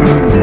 Thank you.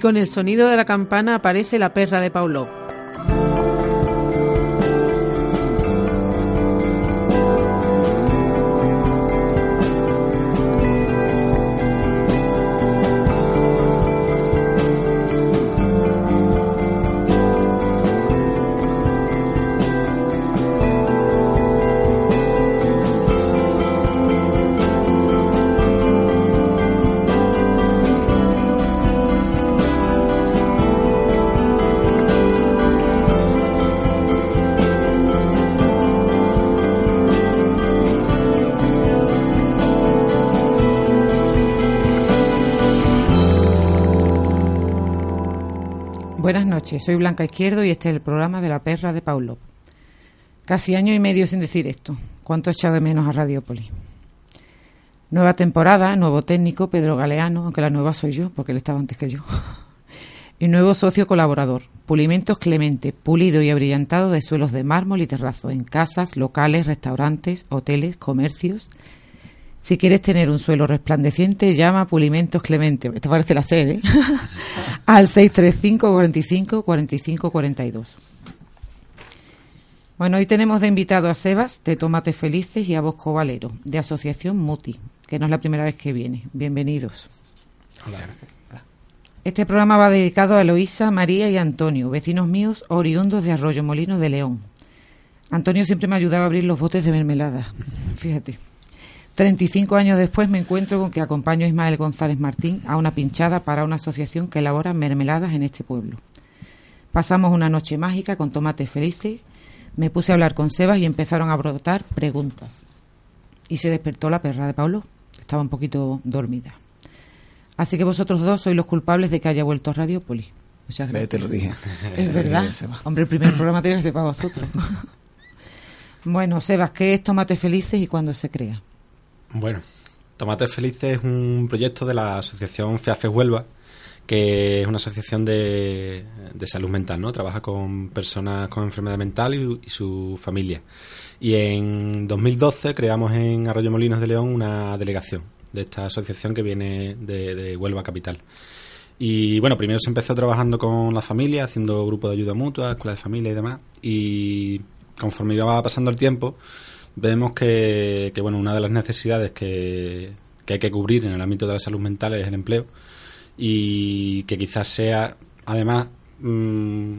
Y con el sonido de la campana aparece la perra de Paulo. Soy Blanca Izquierdo y este es el programa de la perra de Paulo. Casi año y medio sin decir esto. ¿Cuánto he echado de menos a Radiópolis? Nueva temporada, nuevo técnico, Pedro Galeano, aunque la nueva soy yo, porque él estaba antes que yo. y nuevo socio colaborador, Pulimentos Clemente, pulido y abrillantado de suelos de mármol y terrazo en casas, locales, restaurantes, hoteles, comercios. Si quieres tener un suelo resplandeciente, llama a Pulimentos Clemente. Esto parece la serie, ¿eh? Al 635 45 45 42. Bueno, hoy tenemos de invitado a Sebas de Tomates Felices y a Bosco Valero de Asociación Muti, que no es la primera vez que viene. Bienvenidos. Hola, gracias. Este programa va dedicado a Eloísa, María y Antonio, vecinos míos oriundos de Arroyo Molino de León. Antonio siempre me ayudaba a abrir los botes de mermelada. Fíjate. 35 años después me encuentro con que acompaño a Ismael González Martín a una pinchada para una asociación que elabora mermeladas en este pueblo. Pasamos una noche mágica con tomates felices, me puse a hablar con Sebas y empezaron a brotar preguntas. Y se despertó la perra de Pablo, estaba un poquito dormida. Así que vosotros dos sois los culpables de que haya vuelto a Radiopolis. Muchas gracias. Te lo dije. Es verdad. Hombre, el primer programa tiene que ser para vosotros. bueno, Sebas, ¿qué es Tomates Felices y cuándo se crea? Bueno, Tomates Felices es un proyecto de la asociación FEAFE Huelva, que es una asociación de, de, salud mental, ¿no? Trabaja con personas con enfermedad mental y, su familia. Y en 2012 creamos en Arroyo Molinos de León una delegación de esta asociación que viene de, de Huelva Capital. Y bueno, primero se empezó trabajando con la familia, haciendo grupos de ayuda mutua, escuela de familia y demás. Y conforme iba pasando el tiempo, vemos que, que, bueno, una de las necesidades que, que, hay que cubrir en el ámbito de la salud mental es el empleo y que quizás sea, además, mmm,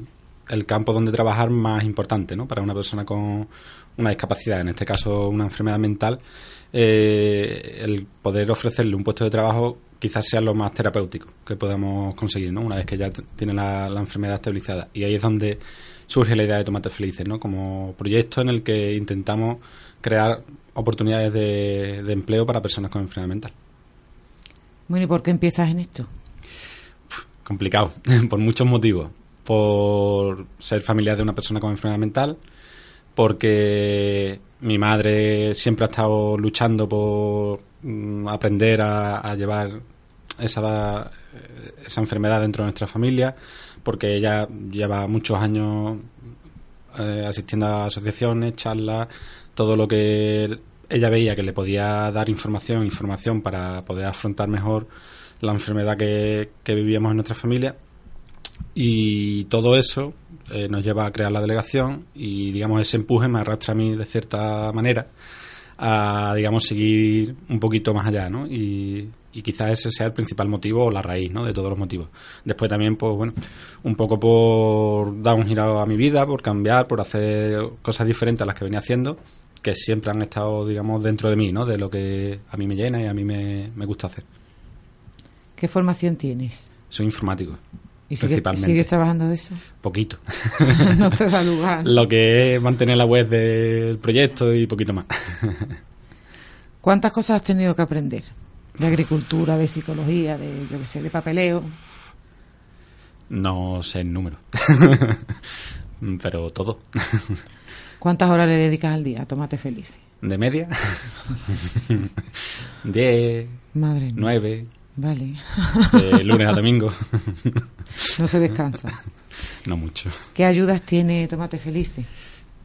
el campo donde trabajar más importante ¿no? para una persona con una discapacidad, en este caso una enfermedad mental, eh, el poder ofrecerle un puesto de trabajo quizás sea lo más terapéutico que podamos conseguir, ¿no? Una vez que ya tiene la enfermedad estabilizada. Y ahí es donde surge la idea de Tomates Felices, ¿no? Como proyecto en el que intentamos crear oportunidades de, de empleo para personas con enfermedad mental. Bueno, ¿y por qué empiezas en esto? Uf, complicado, por muchos motivos. Por ser familiar de una persona con enfermedad mental, porque mi madre siempre ha estado luchando por mm, aprender a, a llevar esa, esa enfermedad dentro de nuestra familia, porque ella lleva muchos años eh, asistiendo a asociaciones, charlas, todo lo que ella veía que le podía dar información, información para poder afrontar mejor la enfermedad que, que vivíamos en nuestra familia. Y todo eso eh, nos lleva a crear la delegación y, digamos, ese empuje me arrastra a mí de cierta manera a, digamos, seguir un poquito más allá, ¿no? Y, y quizás ese sea el principal motivo o la raíz, ¿no? De todos los motivos. Después también, pues bueno, un poco por dar un giro a mi vida, por cambiar, por hacer cosas diferentes a las que venía haciendo, que siempre han estado, digamos, dentro de mí, ¿no? De lo que a mí me llena y a mí me, me gusta hacer. ¿Qué formación tienes? Soy informático. ¿Y sigue- principalmente. sigues trabajando de eso? Poquito. no te da lugar. lo que es mantener la web del proyecto y poquito más. ¿Cuántas cosas has tenido que aprender? De agricultura, de psicología, de, yo qué sé, de papeleo. no sé el número. Pero todo. ¿Cuántas horas le dedicas al día a Tomate Feliz? De media. 10, Madre mía. 9, Vale. de lunes a domingo. no se descansa. no mucho. ¿Qué ayudas tiene Tomate Feliz?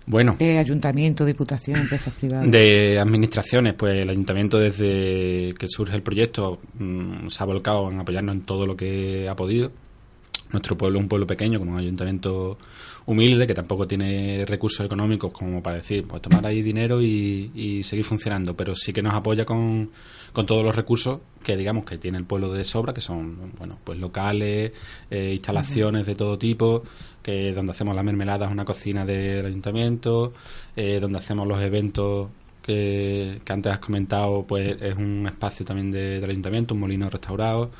Bueno, De ayuntamiento, diputación, empresas privadas. de administraciones, pues el ayuntamiento desde que surge el proyecto mm, se ha volcado en apoyarnos en todo lo que ha podido. Nuestro pueblo es un pueblo pequeño, con un ayuntamiento humilde, que tampoco tiene recursos económicos como para decir, pues tomar ahí dinero y, y seguir funcionando, pero sí que nos apoya con, con todos los recursos que digamos que tiene el pueblo de sobra, que son, bueno, pues locales, eh, instalaciones de todo tipo, que donde hacemos las mermeladas, una cocina del ayuntamiento, eh, donde hacemos los eventos que, que antes has comentado, pues es un espacio también de- del ayuntamiento, un molino restaurado,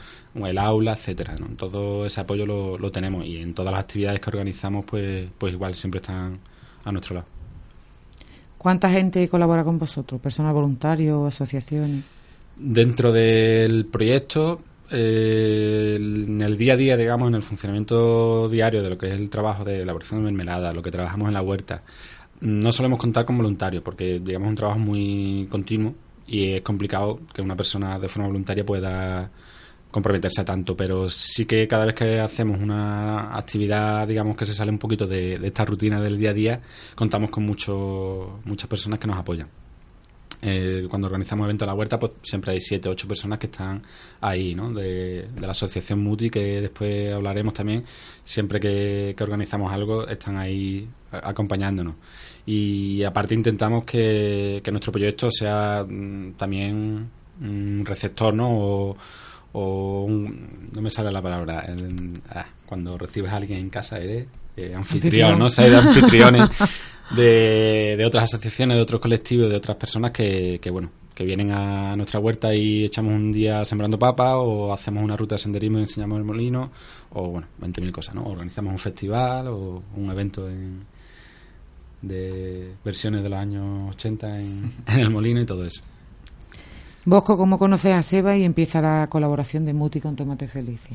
el aula, etcétera. ¿no? Todo ese apoyo lo, lo tenemos y en todas las actividades que organizamos, pues, pues igual siempre están a nuestro lado. ¿Cuánta gente colabora con vosotros? ¿Personal voluntario, asociaciones? Dentro del proyecto, eh, en el día a día, digamos, en el funcionamiento diario de lo que es el trabajo de elaboración de mermelada, lo que trabajamos en la huerta, no solemos contar con voluntarios porque, digamos, es un trabajo muy continuo y es complicado que una persona de forma voluntaria pueda comprometerse a tanto, pero sí que cada vez que hacemos una actividad, digamos, que se sale un poquito de, esta rutina del día a día, contamos con mucho, muchas personas que nos apoyan. Eh, cuando organizamos eventos en la huerta, pues siempre hay siete, ocho personas que están ahí, ¿no? De, la asociación Muti, que después hablaremos también. Siempre que, organizamos algo, están ahí acompañándonos. Y aparte intentamos que, nuestro proyecto sea mm, también un receptor, ¿no? O, o un- no me sale la palabra. en- ah, cuando recibes a alguien en casa eres eh, anfitrión. ¿no? Ser de anfitriones de, de otras asociaciones, de otros colectivos, de otras personas que, que, bueno, que vienen a nuestra huerta y echamos un día sembrando papas o hacemos una ruta de senderismo y enseñamos el molino o, bueno, 20.000 cosas, ¿no? Organizamos un festival o un evento en- de versiones de los años 80 en, en el molino y todo eso. Bosco, ¿cómo conoces a Seba y empieza la colaboración de Muti con Tomate Feliz?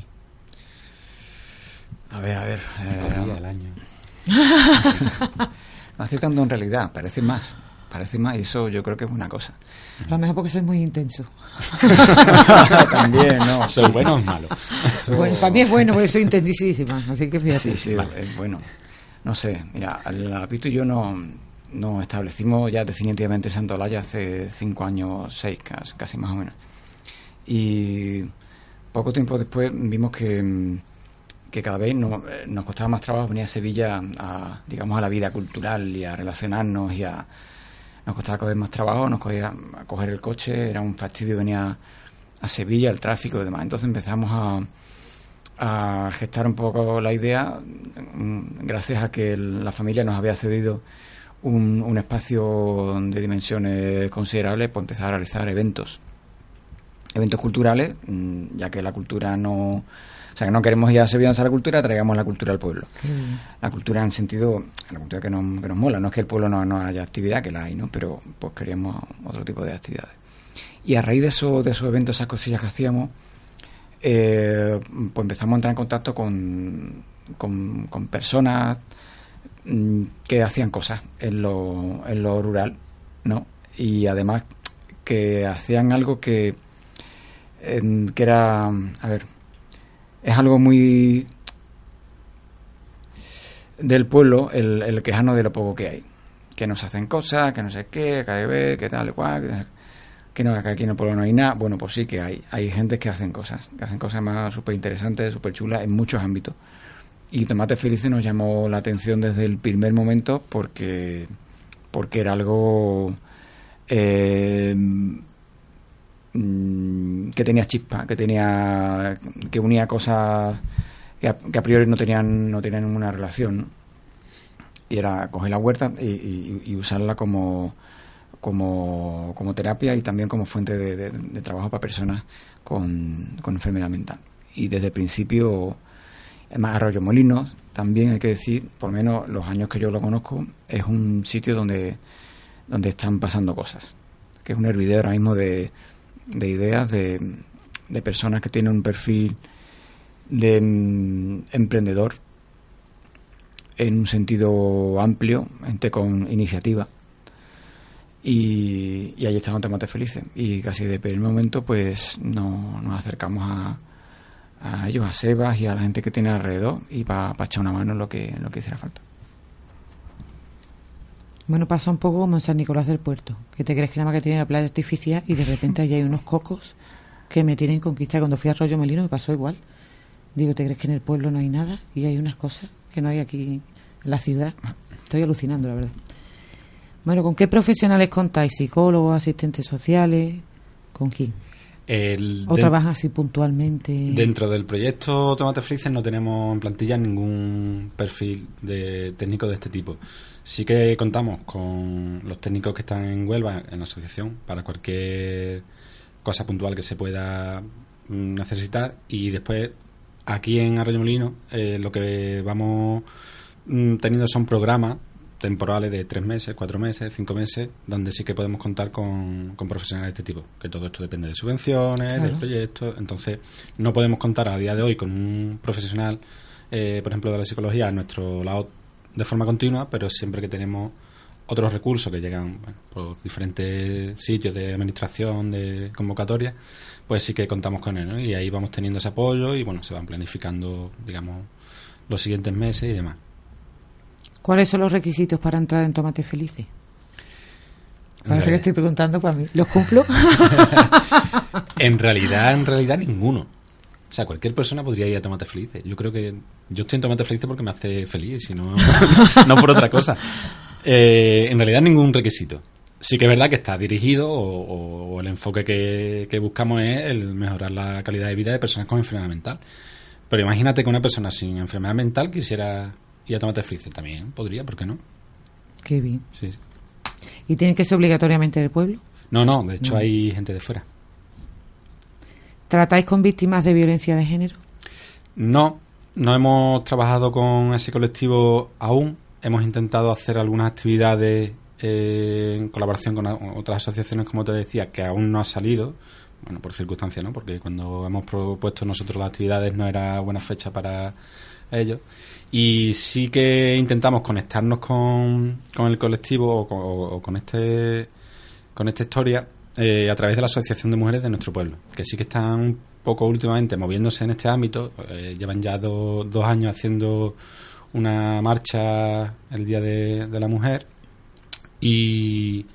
A ver, a ver. El Eh, del año. no hace tanto en realidad, parece más. Parece más y eso yo creo que es una cosa. A lo mejor porque soy muy intenso. También, ¿no? ¿Soy bueno o es malo? Eso- Bueno, para mí es bueno porque soy intensísima, así que fíjate. Sí, sí, es bueno. No sé, mira, la Pito y yo no, nos establecimos ya definitivamente en Santo Olaya hace cinco años, seis, casi, casi más o menos. Y poco tiempo después vimos que, mm, que cada vez eh, nos costaba más trabajo venir a Sevilla a, digamos, a la vida cultural y a relacionarnos y a... Nos costaba vez más trabajo, nos cogía a coger el coche, era un fastidio venir a, a Sevilla, el tráfico y demás. Entonces empezamos a, a gestar un poco la idea, mm, gracias a que la familia nos había cedido un, un espacio de dimensiones considerables, pues empezar a realizar eventos. Eventos culturales, mm, ya que la cultura no. O sea, que no queremos ir a Sevilla a la cultura, traigamos la cultura al pueblo. Bien. La cultura en sentido, la cultura que nos, que nos mola, no es que el pueblo no, no haya actividad, que la hay, ¿no? Pero pues queríamos otro tipo de actividades. Y a raíz de, eso, de esos eventos, esas cosillas que hacíamos, eh, pues empezamos a entrar en contacto con, con, con personas mm, que hacían cosas en lo, en lo rural, ¿no? Y además que hacían algo que, que era, a ver, es algo muy del pueblo el, el quejarnos de lo poco que hay. Que nos hacen cosas, que no sé qué, que que tal cual. que- que no, que aquí en el pueblo no hay nada. Bueno, pues sí que hay. Hay gente que hacen cosas, que hacen cosas más súper interesantes, súper chulas en muchos ámbitos. Y Tomate Felices nos llamó la atención desde el primer momento porque, porque era algo eh, mm, que tenía chispa, que tenía que unía cosas que a, priori no tenían no tenían ninguna relación. Y era coger la huerta y, y- y usarla como, como, como terapia y también como fuente de trabajo para personas con, con enfermedad mental. Y desde el principio, además Arroyo Molinos, también hay que decir, por lo menos los años que yo lo conozco, es un sitio donde, donde están pasando cosas. Que es un hervidero ahora mismo de, de ideas de, de personas que tienen un perfil de mm, emprendedor en un sentido amplio, gente con iniciativa. Y, y ahí estaban Tomates Felices. Y casi de primer momento, pues no, nos acercamos a, a ellos, a Sebas y a la gente que tiene alrededor y para echar una mano en lo que, en lo que hiciera falta. Bueno, pasa un poco como en San Nicolás del Puerto, que te crees que nada más que tiene la playa artificial y de repente allí hay unos cocos que me tienen conquista. Cuando fui a Arroyo Molino me pasó igual. Digo, ¿te crees que en el pueblo no hay nada? Y hay unas cosas que no hay aquí en la ciudad. Estoy alucinando, la verdad. Bueno, ¿con qué profesionales contáis? ¿Psicólogos, asistentes sociales? ¿Con quién? El- ¿O den- trabajan así puntualmente? Dentro del proyecto Tomate Felices no tenemos en plantilla ningún perfil de técnico de este tipo. Sí que contamos con los técnicos que están en Huelva, en la asociación, para cualquier cosa puntual que se pueda mm, necesitar. Y después, aquí en Arroyo Molino, eh, lo que vamos mm, teniendo son programas temporales de tres meses, cuatro meses, cinco meses, donde sí que podemos contar con, con profesionales de este tipo. Que todo esto depende de subvenciones, Claro. de proyectos. Entonces, no podemos contar a día de hoy con un profesional, eh, por ejemplo, de la psicología a nuestro lado de forma continua, pero siempre que tenemos otros recursos que llegan bueno, por diferentes sitios de administración, de convocatoria, pues sí que contamos con él, ¿no? Y ahí vamos teniendo ese apoyo y bueno, se van planificando, digamos, los siguientes meses y demás. ¿Cuáles son los requisitos para entrar en Tomates Felices? Parece que estoy preguntando para mí. ¿Los cumplo? En realidad, en realidad ninguno. O sea, cualquier persona podría ir a Tomate Felices. Yo creo que yo estoy en Tomate Felices porque me hace feliz, y no, no por otra cosa. Eh, en realidad ningún requisito. Sí que es verdad que está dirigido o, o- o el enfoque que, que buscamos es el mejorar la calidad de vida de personas con enfermedad mental. Pero imagínate que una persona sin enfermedad mental quisiera ir a Tomate Felices. También podría, ¿por qué no? Qué bien. Sí. ¿Y tiene que ser obligatoriamente del pueblo? No, no, de hecho No. hay gente de fuera. ¿Tratáis con víctimas de violencia de género? No, no hemos trabajado con ese colectivo aún. Hemos intentado hacer algunas actividades eh, en colaboración con otras asociaciones, como te decía, que aún no ha salido. Bueno, por circunstancias, ¿no? Porque cuando hemos propuesto nosotros las actividades no era buena fecha para ellos. Y sí que intentamos conectarnos con, con el colectivo o con, este con esta historia eh, a través de la Asociación de Mujeres de nuestro pueblo, que sí que están un poco últimamente moviéndose en este ámbito. eh, llevan ya do- dos años haciendo una marcha el Día de la Mujer y,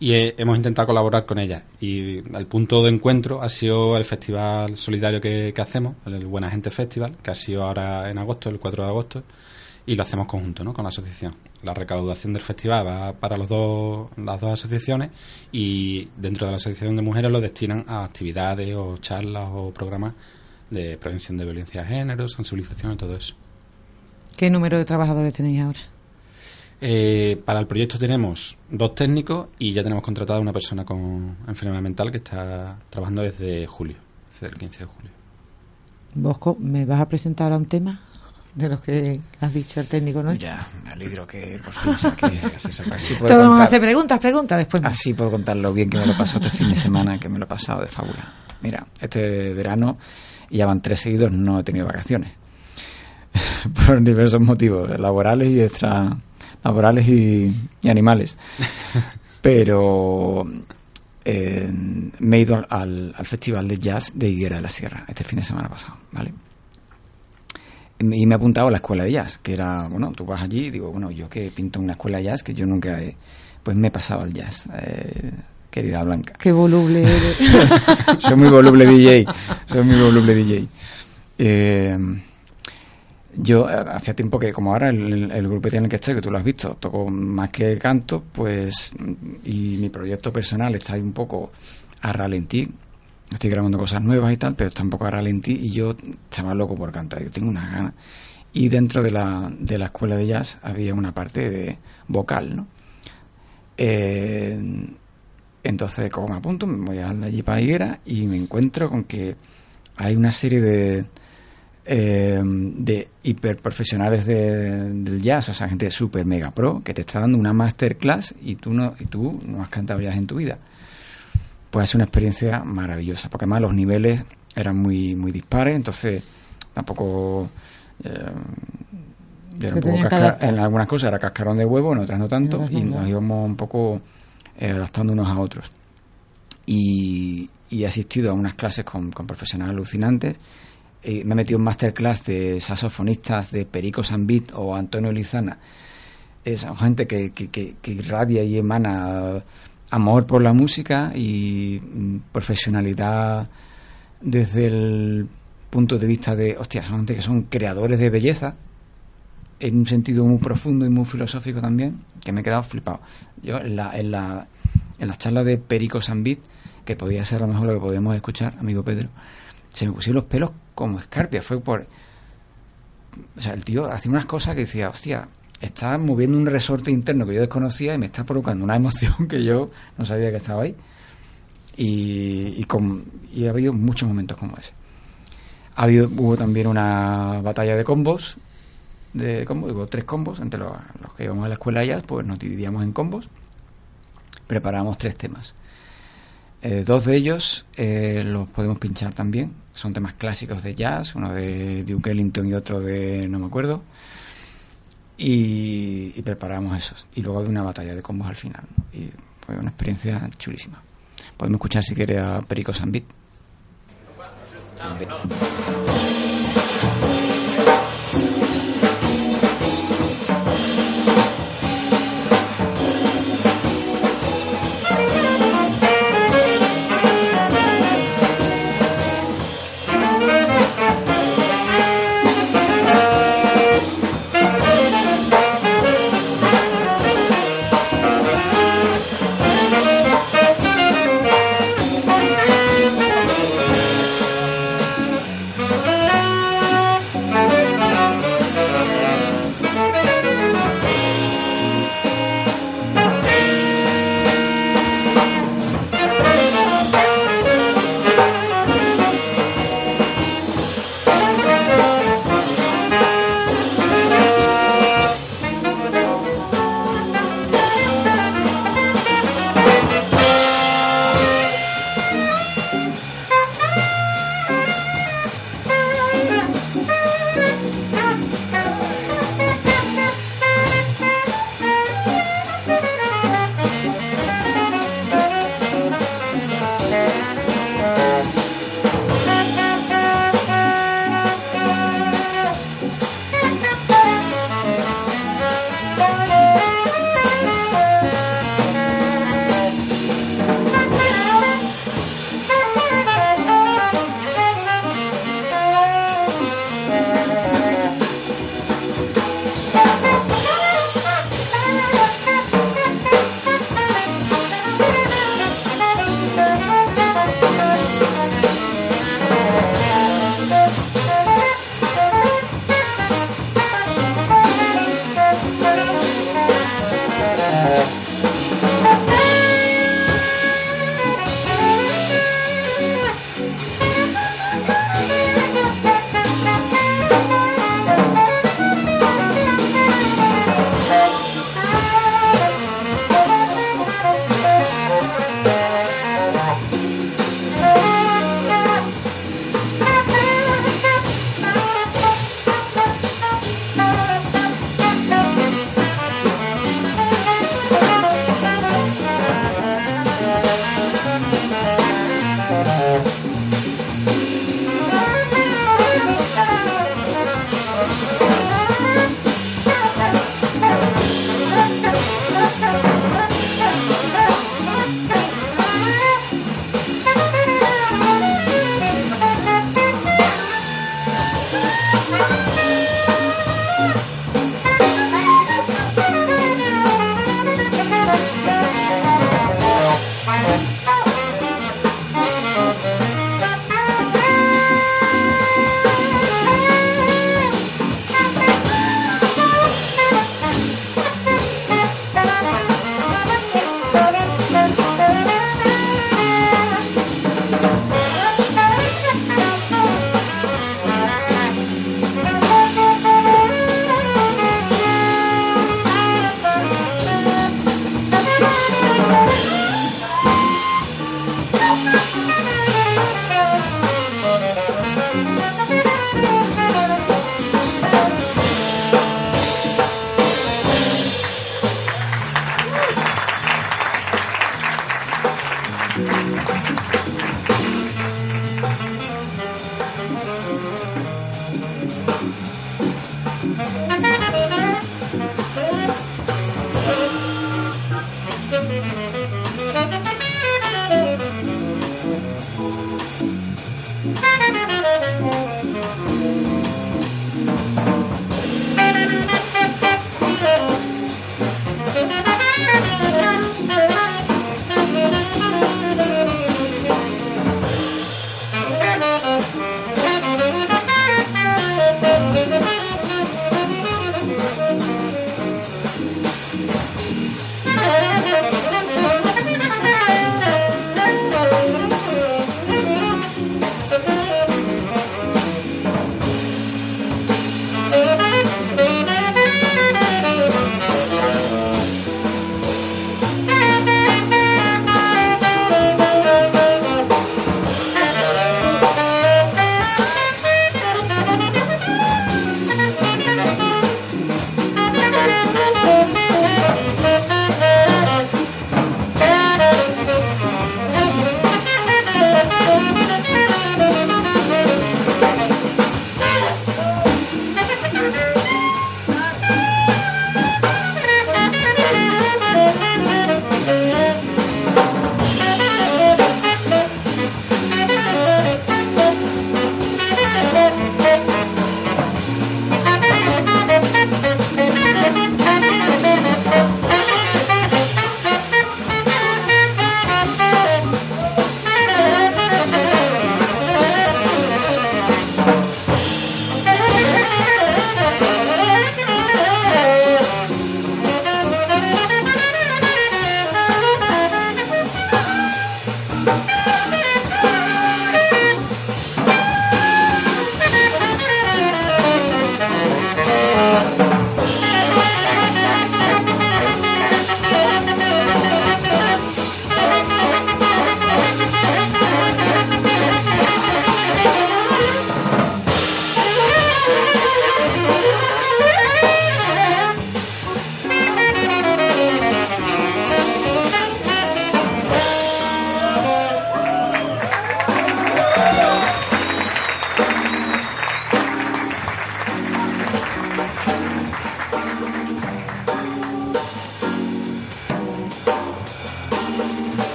y eh, hemos intentado colaborar con ellas. Y el punto de encuentro ha sido el festival solidario que, que hacemos, el Buena Gente Festival, que ha sido ahora en agosto, el 4 de agosto, y lo hacemos conjunto ¿no? con la asociación. La recaudación del festival va para los dos, las dos asociaciones y dentro de la asociación de mujeres lo destinan a actividades o charlas o programas de prevención de violencia de género, sensibilización y todo eso. ¿Qué número de trabajadores tenéis ahora? Eh, para el proyecto tenemos dos técnicos y ya tenemos contratada una persona con enfermedad mental que está trabajando desde julio, desde el 15 de julio. Bosco, ¿me vas a presentar ahora un tema de los que has dicho el técnico nuestro? Ya, me alegro que por fin saque- así saca- así puedo Todos vamos a contar- hacer preguntas, preguntas después. más. Así puedo contar lo bien que me lo he pasado este fin de semana, que me lo he pasado de fábula. Mira, este verano, y ya van tres seguidos, no he tenido vacaciones. Por diversos motivos, laborales y extra laborales y, y animales. Pero eh, me he ido al, al- al Festival de Jazz de Higuera de la Sierra este fin de semana pasado, ¿vale? Y me he apuntado a la escuela de jazz, que era, bueno, tú vas allí y digo, bueno, yo que pinto en una escuela de jazz, que yo nunca he, pues me he pasado al jazz. Eh, querida Blanca. Qué voluble eres. soy muy voluble DJ. Soy muy voluble DJ. Eh, yo eh, hacía tiempo que, como ahora, el, grupo en el que estoy, que tú lo has visto, toco más que canto, pues, y mi proyecto personal está ahí un poco a ralentí. Estoy grabando cosas nuevas y tal, pero está un poco a ralentí y yo estaba loco por cantar, yo tengo unas ganas. Y dentro de la, de la escuela de jazz había una parte de vocal, ¿no? Eh, entonces, como me apunto, me voy a allí para Higuera y me encuentro con que hay una serie de eh, de hiperprofesionales de, del jazz, o sea, gente super mega pro, que te está dando una masterclass y tú no, y tú no has cantado jazz en tu vida. Pues es una experiencia maravillosa, porque además los niveles eran muy, muy dispares, entonces tampoco... Eh, en algunas cosas era cascarón de huevo, en otras no tanto, y nos íbamos un poco eh, adaptando unos a otros. Y, he asistido a unas clases con, con profesionales alucinantes eh, me he metido en masterclass de saxofonistas de Perico Sambit o Antonio Lizana. Es gente que, que, irradia y emana amor por la música y mm, profesionalidad desde el punto de vista de, hostia, son gente que son creadores de belleza, en un sentido muy profundo y muy filosófico también, que me he quedado flipado. Yo en la, en la, en la charla de Perico Sambit, que podía ser a lo mejor lo que podíamos escuchar, amigo Pedro, se me pusieron los pelos como escarpia. Fue por. O sea, el tío hacía unas cosas que decía, hostia, está moviendo un resorte interno que yo desconocía y me está provocando una emoción que yo no sabía que estaba ahí. Y, y, con, y ha habido muchos momentos como ese. Ha habido, hubo también una batalla de combos, de combos, hubo tres combos, entre los, que íbamos a la escuela ya, pues nos dividíamos en combos, preparábamos tres temas. Eh, dos de ellos eh, los podemos pinchar también. Son temas clásicos de jazz, uno de Duke Ellington y otro de no me acuerdo. Y, preparamos esos. Y luego hay una batalla de combos al final. Y fue una experiencia chulísima. Podemos escuchar si quiere a Perico Sambit.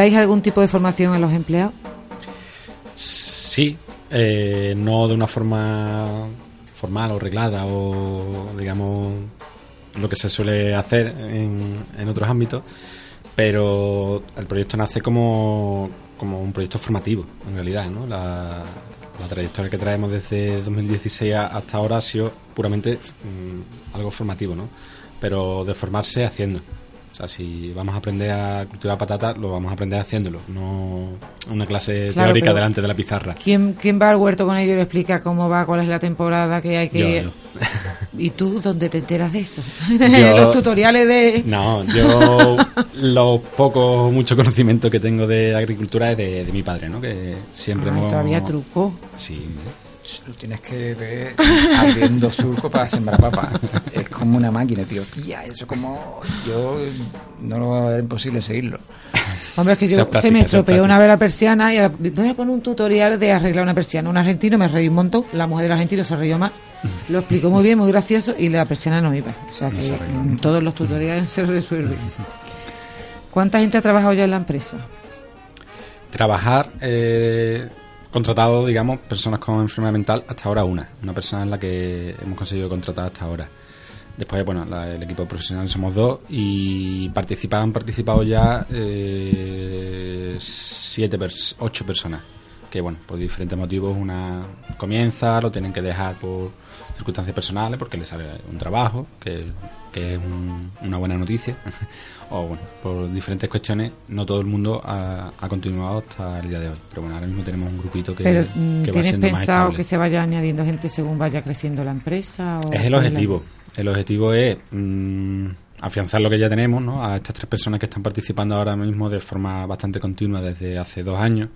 ¿Dais algún tipo de formación a los empleados? Sí, eh, no de una forma formal o reglada o digamos lo que se suele hacer en, otros ámbitos, pero el proyecto nace como, como un proyecto formativo, en realidad, ¿no? La, la trayectoria que traemos desde 2016 hasta ahora ha sido puramente mm, algo formativo, ¿no? Pero de formarse haciendo. O sea, si vamos a aprender a cultivar patatas, lo vamos a aprender haciéndolo, no una clase Claro, teórica delante de la pizarra. ¿Quién, ¿Quién va al huerto con ellos y le explica cómo va, cuál es la temporada que hay que... Yo, yo. ¿Y tú dónde te enteras de eso? Yo- los tutoriales de... No, yo lo poco o mucho conocimiento que tengo de agricultura es de, de mi padre, ¿no? Que siempre hemos... todavía truco. Sí, Lo tienes que ver abriendo surco para sembrar papas. Es como una máquina, tío. Tía, eso como... Yo no lo va a ver imposible seguirlo. Hombre, es que yo se me estropeó una vez la persiana y voy a poner un tutorial de arreglar una persiana. Un argentino me reí un montón, la mujer del argentino se rió más, lo explicó muy bien, muy gracioso y la persiana no iba. O sea que se todos los tutoriales se resuelven. ¿Cuánta gente ha trabajado ya en la empresa? trabajar eh, contratado, digamos, personas con enfermedad mental, hasta ahora una. Una persona es la que hemos conseguido contratar hasta ahora. Después, bueno, la- el equipo profesional somos dos y participan, han participado ya eh, siete, pers- ocho personas. Que, bueno, por diferentes motivos, una comienza, lo tienen que dejar por circunstancias personales, porque le sale un trabajo, que, que es un- una buena noticia. o, bueno, por diferentes cuestiones, no todo el mundo ha, ha continuado hasta el día de hoy. Pero bueno, ahora mismo tenemos un grupito que, Pero mm, que va ¿tienes siendo más pensado estable. que se vaya añadiendo gente según vaya creciendo la empresa? o Es el la- objetivo. El objetivo es mm, afianzar lo que ya tenemos, ¿no? A estas tres personas que están participando ahora mismo de forma bastante continua desde hace dos años,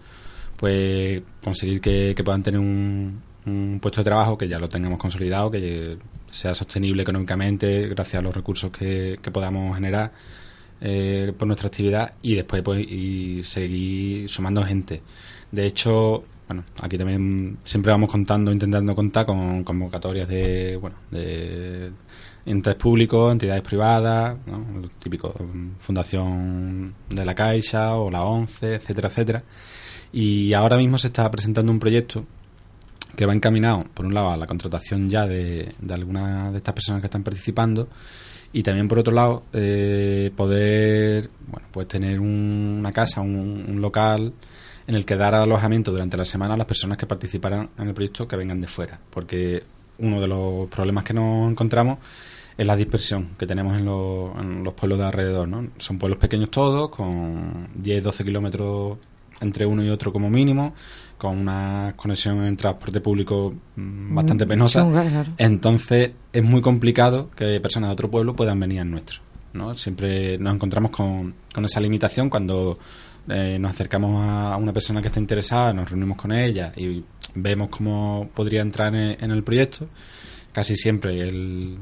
pues conseguir que, que puedan tener un, un puesto de trabajo que ya lo tengamos consolidado, que sea sostenible económicamente gracias a los recursos que, podamos generar eh, por nuestra actividad y después pues y seguir sumando gente. De hecho, bueno, aquí también siempre vamos contando, intentando contar con convocatorias de, bueno, de entes públicos, entidades privadas, lo típico, Fundación de la Caixa o la ONCE, etcétera, etcétera. Y ahora mismo se está presentando un proyecto que va encaminado, por un lado, a la contratación ya de, de algunas de estas personas que están participando y también, por otro lado, eh, poder bueno, pues tener un- una casa, un, un local en el que dar alojamiento durante la semana a las personas que participarán en el proyecto que vengan de fuera. Porque uno de los problemas que nos encontramos es la dispersión que tenemos en, los- en los pueblos de alrededor. ¿no? Son pueblos pequeños todos, con 10-12 kilómetros entre uno y otro como mínimo, con una conexión en transporte público mm, bastante penosa. Entonces es muy complicado que personas de otro pueblo puedan venir al nuestro. ¿no? Siempre nos encontramos con, con esa limitación cuando eh, nos acercamos a una persona que está interesada, nos reunimos con ella y vemos cómo podría entrar en, en el proyecto. Casi siempre el,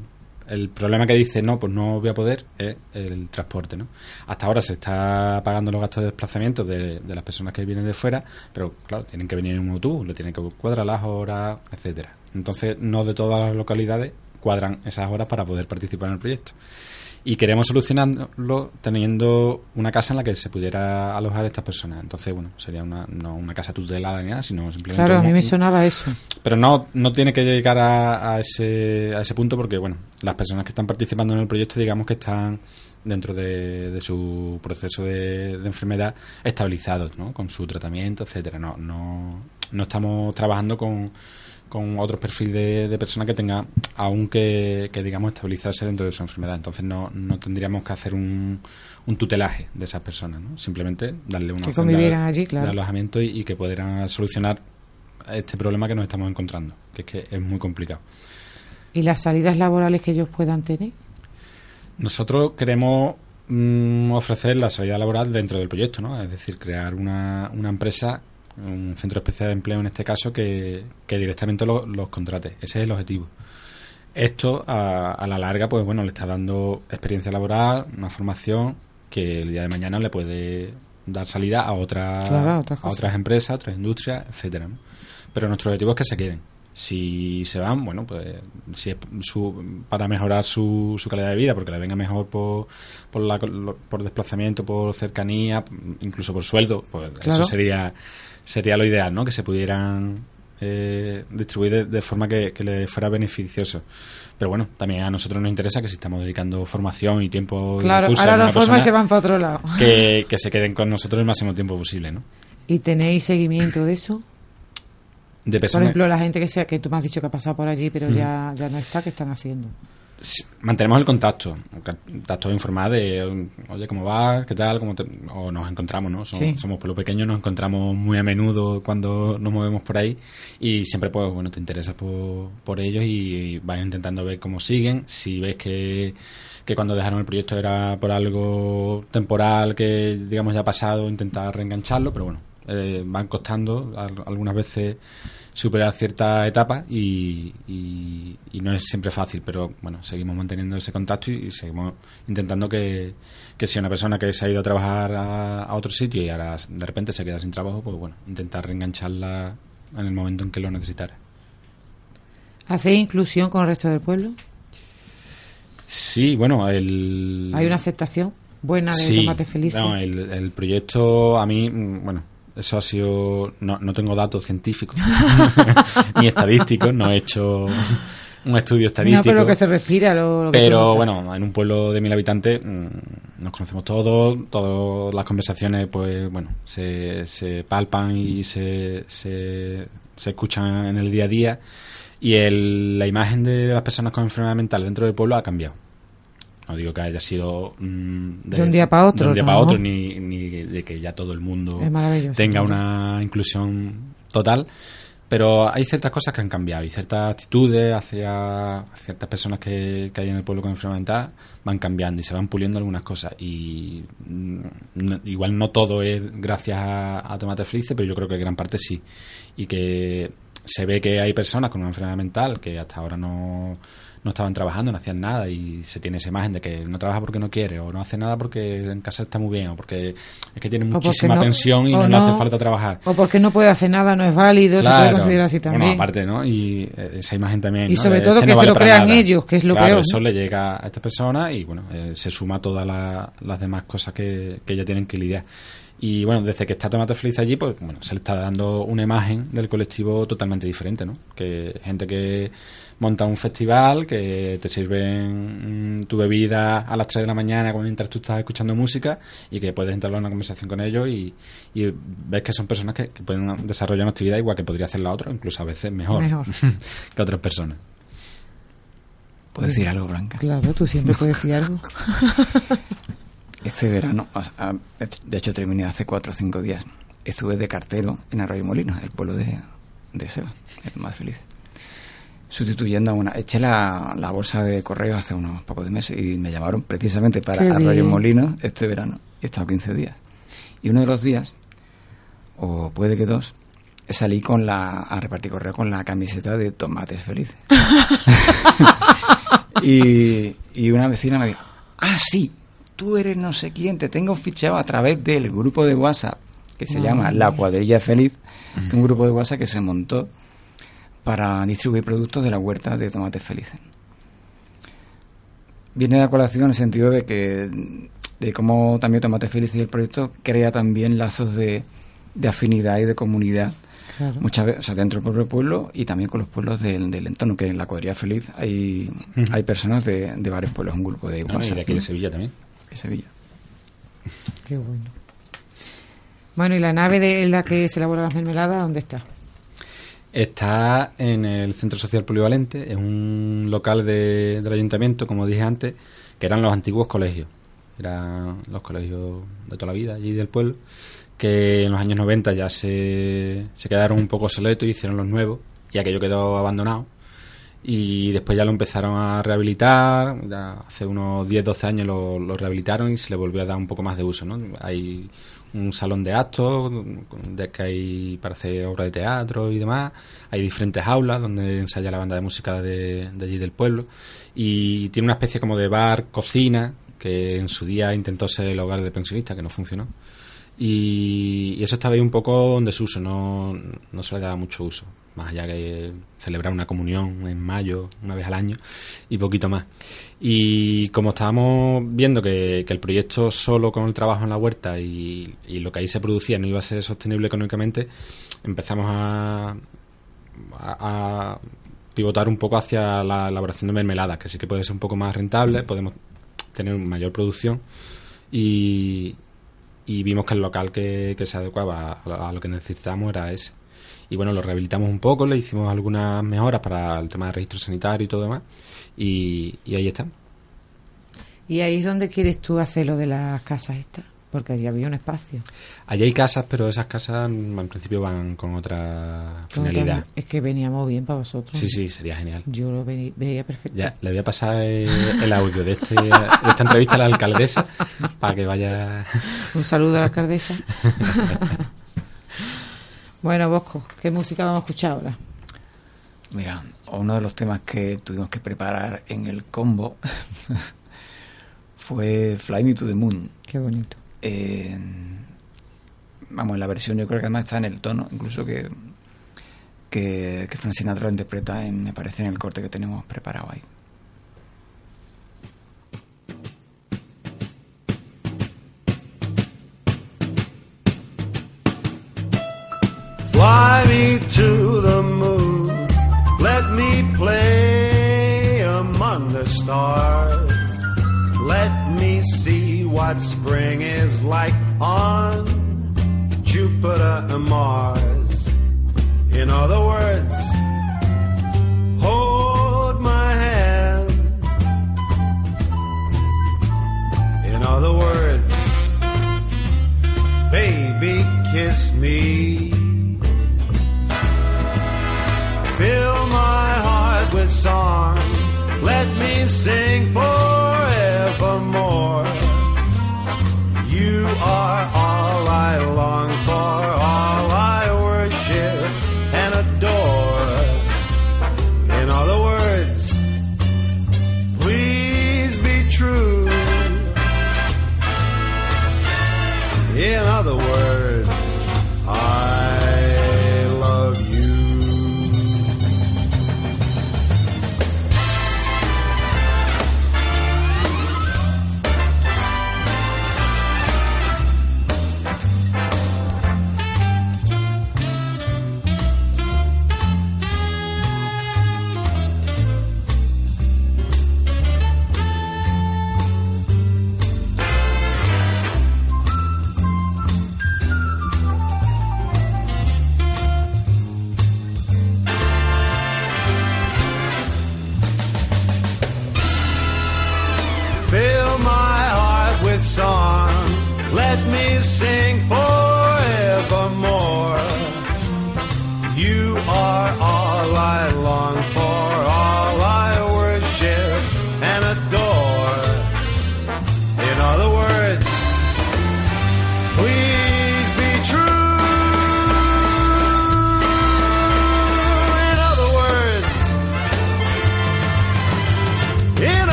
el problema que dice no, pues no voy a poder es el transporte. ¿no? Hasta ahora se está pagando los gastos de desplazamiento de, de las personas que vienen de fuera, pero claro, tienen que venir en un autobús, le tienen que cuadrar las horas, etcétera. Entonces, no de todas las localidades cuadran esas horas para poder participar en el proyecto. Y queremos solucionarlo teniendo una casa en la que se pudiera alojar a estas personas. Entonces, bueno, sería una, no una casa tutelada ni nada, sino simplemente. Claro, a mí me sonaba eso. pero no, no tiene que llegar a, a ese, a ese punto porque, bueno, las personas que están participando en el proyecto, digamos que están dentro de, de su proceso de, de enfermedad estabilizados, ¿no? Con su tratamiento, etcétera. No, no, no estamos trabajando con, con otro perfil de, de persona que tenga aún que, digamos, estabilizarse dentro de su enfermedad. Entonces no, no tendríamos que hacer un, un tutelaje de esas personas, ¿no? Simplemente darle una Que opción de- convivieran allí, claro. de alojamiento y, y que pudieran solucionar este problema que nos estamos encontrando, que es que es muy complicado. ¿Y las salidas laborales que ellos puedan tener? Nosotros queremos mm, ofrecer la salida laboral dentro del proyecto, ¿no? Es decir, crear una, una empresa, un centro especial de empleo en este caso, que, que directamente lo- los contrate. Ese es el objetivo. Esto, a, a la larga, pues bueno, le está dando experiencia laboral, una formación que el día de mañana le puede dar salida a, otra, Claro, a otras a cosas. otras empresas, a otras industrias, etcétera. ¿no? Pero nuestro objetivo es que se queden, Si se van, bueno, pues si es su, para mejorar su, su calidad de vida, porque le venga mejor por, por, la, por desplazamiento, por cercanía, incluso por sueldo, pues eso sería, sería lo ideal, ¿no? Que se pudieran eh, distribuir de, forma que, que le fuera beneficioso. Pero bueno, también a nosotros nos interesa que si estamos dedicando formación y tiempo claro, y ahora los formas se van para otro lado. Que, que se queden con nosotros el máximo tiempo posible, ¿no? ¿Y tenéis seguimiento de eso? De Por ejemplo, la gente que sea que tú me has dicho que ha pasado por allí, pero ya, ya no está, ¿qué están haciendo? Mantenemos el contacto, el contacto informado de, oye, ¿cómo va? ¿Qué tal? ¿Cómo o nos encontramos, ¿no? Somos, somos pueblo pequeño, nos encontramos muy a menudo cuando nos movemos por ahí y siempre, pues, bueno, te interesas por, por ellos y, vas intentando ver cómo siguen. Si ves que, que cuando dejaron el proyecto era por algo temporal que, digamos, ya ha pasado, intentar reengancharlo, pero bueno, eh, van costando algunas veces superar cierta etapa y, y, no es siempre fácil, pero bueno, seguimos manteniendo ese contacto y, seguimos intentando que, que, si una persona que se ha ido a trabajar a, otro sitio y ahora de repente se queda sin trabajo, pues bueno, intentar reengancharla en el momento en que lo necesitara. ¿Hacéis inclusión con el resto del pueblo? Sí, bueno, el... ¿Hay una aceptación buena de Tomate Feliz? No, el, el proyecto a mí, mm, bueno, eso ha sido. No, no tengo datos científicos ni estadísticos, no he hecho un estudio estadístico. No, pero que se respira lo, Pero bueno, en un pueblo de mil habitantes mm, nos conocemos todos, todas las conversaciones, pues bueno, se, se palpan y se, se, se escuchan en el día a día. Y el, la imagen de las personas con enfermedad mental dentro del pueblo ha cambiado. No digo que haya sido mm, de, un día para otro. De un día para otro, ni, ni, de que ya todo el mundo tenga una inclusión total. Pero hay ciertas cosas que han cambiado y ciertas actitudes hacia ciertas personas que, hay en el pueblo con enfermedad mental van cambiando y se van puliendo algunas cosas. Y mm, igual no todo es gracias a, a Tomate Felice, pero yo creo que gran parte sí. Y que se ve que hay personas con una enfermedad mental que hasta ahora no no estaban trabajando, no hacían nada y se tiene esa imagen de que no trabaja porque no quiere o no hace nada porque en casa está muy bien o porque es que tiene muchísima tensión y no, le hace falta trabajar. O porque no puede hacer nada, no es válido, se puede considerar así también. Bueno, aparte, ¿no? Y eh, esa imagen también. Y sobre todo que, se lo crean ellos, que es lo claro, peor. Eso le llega a esta persona y bueno, eh, se suma a todas las demás cosas que, que ya tienen que lidiar. Y bueno, desde que está Tomate Feliz allí, pues bueno, se le está dando una imagen del colectivo totalmente diferente, ¿no? Que gente que monta un festival, que te sirven mm, tu bebida a las 3 de la mañana mientras tú estás escuchando música y que puedes entablar una conversación con ellos y, ves que son personas que, pueden desarrollar una actividad igual que podría hacer la otra, incluso a veces mejor, que otras personas. ¿Puedes decir algo, Blanca? Claro, tú siempre puedes decir algo. Este verano, de hecho terminé hace cuatro o cinco días, estuve de cartero en Arroyo Molino, el pueblo de, de Seba, el más feliz sustituyendo a una. Eché la, la, bolsa de correo hace unos pocos de meses y me llamaron precisamente para Arroyo Molino este verano. He estado 15 días. Y uno de los días, o puede que dos, salí con la, a repartir correo con la camiseta de tomates felices. y, y una vecina me dijo, ah, sí, tú eres no sé quién, te tengo fichado a través del grupo de WhatsApp que se llama La Cuadrilla Feliz, un grupo de WhatsApp que se montó para distribuir productos de la huerta de tomates felices. Viene de colación en el sentido de que de cómo también Tomates Felices y el proyecto crea también lazos de, de afinidad y de comunidad muchas veces, o sea, dentro del propio pueblo y también con los pueblos del, del entorno, que en la cuadrilla feliz hay, hay personas de, de, varios pueblos, un grupo de igual. Ah, y de aquí de Sevilla también. De Sevilla. Qué bueno. Bueno, ¿y la nave de, en la que se elabora las mermeladas, dónde está? Está en el Centro Social Polivalente, es un local de, del ayuntamiento, como dije antes, que eran los antiguos colegios. Eran los colegios de toda la vida allí del pueblo, que en los años 90 ya se, se quedaron un poco soletos y hicieron los nuevos, y aquello quedó abandonado. Y después ya lo empezaron a rehabilitar, hace unos 10-12 años lo, lo, rehabilitaron y se le volvió a dar un poco más de uso. ¿no? Hay un salón de actos, de que hay para hacer obras de teatro y demás. Hay diferentes aulas donde ensaya la banda de música de, allí del pueblo. Y tiene una especie como de bar, cocina, que en su día intentó ser el hogar de pensionistas, que no funcionó. y, eso estaba ahí un poco en desuso, no, no se le daba mucho uso, más allá que celebrar una comunión en mayo, una vez al año, y poquito más. Y como estábamos viendo que, el proyecto solo con el trabajo en la huerta y, lo que ahí se producía no iba a ser sostenible económicamente, empezamos a, a, pivotar un poco hacia la elaboración de mermeladas, que sí que puede ser un poco más rentable, podemos tener mayor producción y, vimos que el local que, se adecuaba a, lo que necesitábamos era ese. Y bueno, lo rehabilitamos un poco, le hicimos algunas mejoras para el tema de registro sanitario y todo demás, y, y ahí está. ¿Y ahí es donde quieres tú hacer lo de las casas estas? Porque allí había un espacio. Allí hay casas, pero esas casas en principio van con otra finalidad. Es que veníamos bien para vosotros. Sí, sí, sería genial. Yo lo veía perfecto. Ya, le voy a pasar el, audio de, este, de esta entrevista a la alcaldesa para que vaya... Un saludo a la alcaldesa. bueno, Bosco, ¿qué música vamos a escuchar ahora? Mira, uno de los temas que tuvimos que preparar en el combo fue Fly Me to the Moon. Qué bonito vamos, en la versión yo creo que además está en el tono, incluso que, que, que Francina lo interpreta, en, me parece, en el corte que tenemos preparado ahí. What spring is like on Jupiter and Mars. In other words,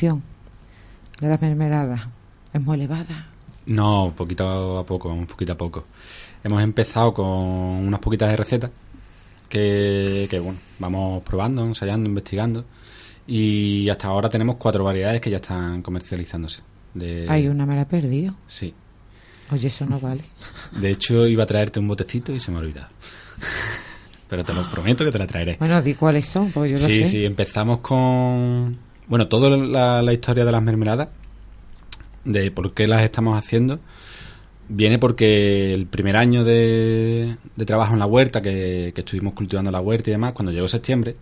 de las mermeladas? ¿Es muy elevada? No, poquito a poco, un poquito a poco. Hemos empezado con unas poquitas de recetas que, bueno, vamos probando, ensayando, investigando y hasta ahora tenemos cuatro variedades que ya están comercializándose. Hay una me la he perdido. Sí. Oye, eso no vale. De hecho, iba a traerte un botecito y se me ha olvidado. Pero te lo prometo que te la traeré. Bueno, di cuáles son, pues yo sí, sé. Sí, empezamos con bueno, toda la, historia de las mermeladas, de por qué las estamos haciendo, viene porque el primer año de, trabajo en la huerta, que, estuvimos cultivando la huerta y demás, cuando llegó septiembre,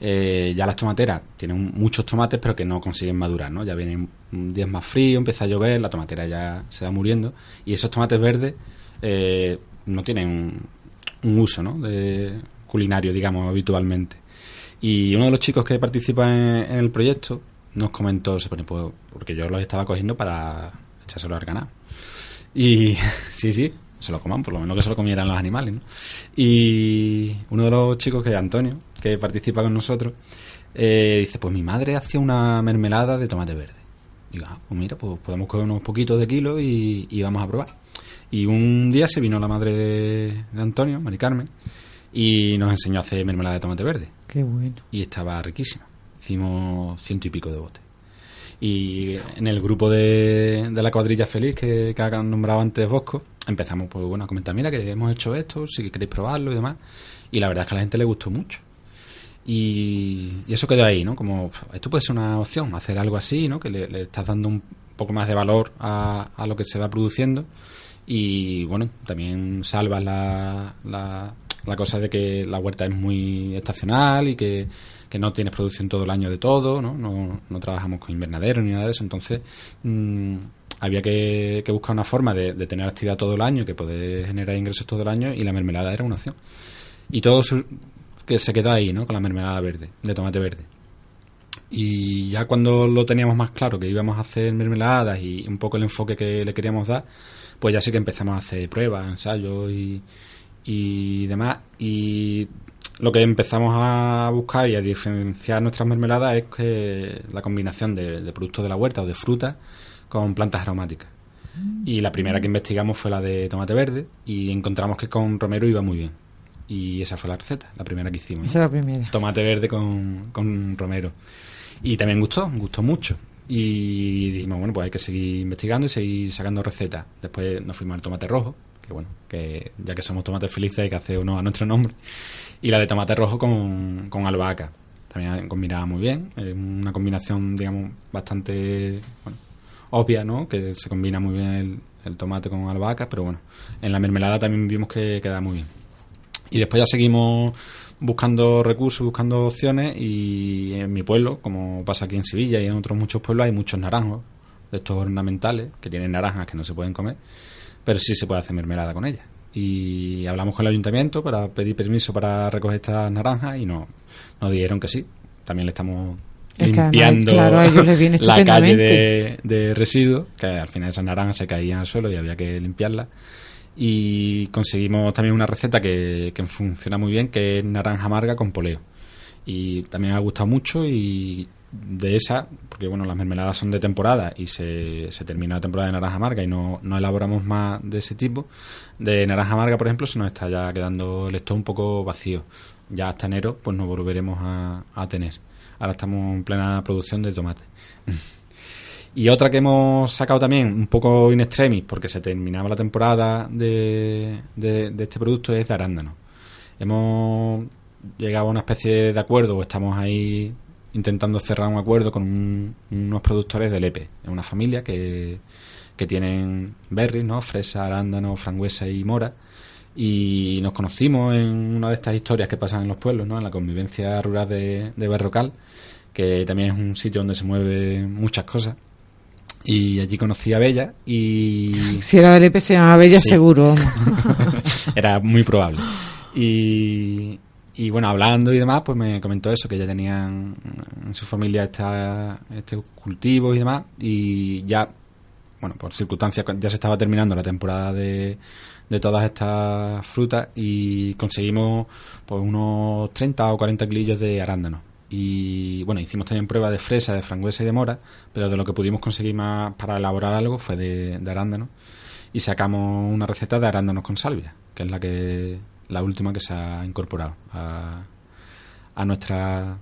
eh, ya las tomateras tienen muchos tomates, pero que no consiguen madurar, ¿no? Ya vienen días más fríos, empieza a llover, la tomatera ya se va muriendo, y esos tomates verdes eh, no tienen un, uso, ¿no? De culinario, digamos, habitualmente. Y uno de los chicos que participa en, el proyecto nos comentó, se pone, pues, porque yo los estaba cogiendo para echárselo al ganado. Y sí, sí, se lo coman, por lo menos que se lo comieran los animales, ¿no? Y uno de los chicos, que es Antonio, que participa con nosotros, eh, dice, pues mi madre hacía una mermelada de tomate verde. Digo, ah, pues mira, pues podemos coger unos poquitos de kilo y, y vamos a probar. Y un día se vino la madre de, de Antonio, Mari Carmen, y nos enseñó a hacer mermelada de tomate verde. Qué bueno. Y estaba riquísima. Hicimos ciento y pico de botes. Y en el grupo de, de la cuadrilla feliz que, que han nombrado antes Bosco, empezamos pues bueno a comentar, mira que hemos hecho esto, si queréis probarlo y demás. Y la verdad es que a la gente le gustó mucho. Y, y eso quedó ahí, ¿no? Como esto puede ser una opción, hacer algo así, ¿no? Que le, le estás dando un poco más de valor a, a lo que se va produciendo y bueno, también salvas la, la, la cosa de que la huerta es muy estacional y que, que no tienes producción todo el año de todo, ¿no? No, trabajamos con invernadero ni nada de eso, entonces mmm, había que, que, buscar una forma de, de, tener actividad todo el año, que poder generar ingresos todo el año y la mermelada era una opción. Y todo su, que se quedó ahí, ¿no? Con la mermelada verde, de tomate verde. Y ya cuando lo teníamos más claro, que íbamos a hacer mermeladas y un poco el enfoque que le queríamos dar, pues ya sí que empezamos a hacer pruebas, ensayos y, y demás. Y lo que empezamos a buscar y a diferenciar nuestras mermeladas es que la combinación de, de productos de la huerta o de frutas con plantas aromáticas. Y la primera que investigamos fue la de tomate verde y encontramos que con romero iba muy bien. Y esa fue la receta, la primera que hicimos. Esa es la primera. Tomate verde con, con romero. Y también gustó, gustó mucho. Y dijimos, bueno, pues hay que seguir investigando y seguir sacando recetas. Después nos fuimos al tomate rojo, que bueno, que ya que somos tomates felices hay que hacer uno a nuestro nombre. Y la de tomate rojo con, con albahaca. También combinaba muy bien. Es una combinación, digamos, bastante bueno, obvia, ¿no? Que se combina muy bien el, el tomate con albahaca, pero bueno, en la mermelada también vimos que queda muy bien. Y después ya seguimos buscando recursos, buscando opciones y en mi pueblo, como pasa aquí en Sevilla y en otros muchos pueblos, hay muchos naranjos de estos ornamentales que tienen naranjas que no se pueden comer, pero sí se puede hacer mermelada con ellas. Y hablamos con el ayuntamiento para pedir permiso para recoger estas naranjas y no, nos dijeron que sí. También le estamos es limpiando además, claro, la calle de, de residuos, que al final esas naranjas se caían al suelo y había que limpiarlas y conseguimos también una receta que, que, funciona muy bien, que es naranja amarga con poleo. Y también me ha gustado mucho y de esa, porque bueno, las mermeladas son de temporada y se, se termina la temporada de naranja amarga y no, no, elaboramos más de ese tipo. De naranja amarga, por ejemplo, se nos está ya quedando el stock un poco vacío. Ya hasta enero pues nos volveremos a, a tener. Ahora estamos en plena producción de tomate. Y otra que hemos sacado también, un poco in extremis, porque se terminaba la temporada de, este producto, es de arándano. Hemos llegado a una especie de acuerdo, o estamos ahí intentando cerrar un acuerdo con un, unos productores de lepe. Es una familia que, que tienen berries, ¿no? Fresa, arándano, frangüesa y mora. Y nos conocimos en una de estas historias que pasan en los pueblos, ¿no? En la convivencia rural de, de Berrocal, que también es un sitio donde se mueven muchas cosas y allí conocí a Bella y... Si era del EP se llamaba Bella sí. seguro. era muy probable. Y, y, bueno, hablando y demás, pues me comentó eso, que ya tenían en su familia esta, este cultivo y demás y ya, bueno, por circunstancias ya se estaba terminando la temporada de, de todas estas frutas y conseguimos pues unos 30 o 40 kilillos de arándanos y bueno, hicimos también pruebas de fresa, de frangüesa y de mora, pero de lo que pudimos conseguir más para elaborar algo fue de, de arándanos y sacamos una receta de arándanos con salvia, que es la que la última que se ha incorporado a, a nuestra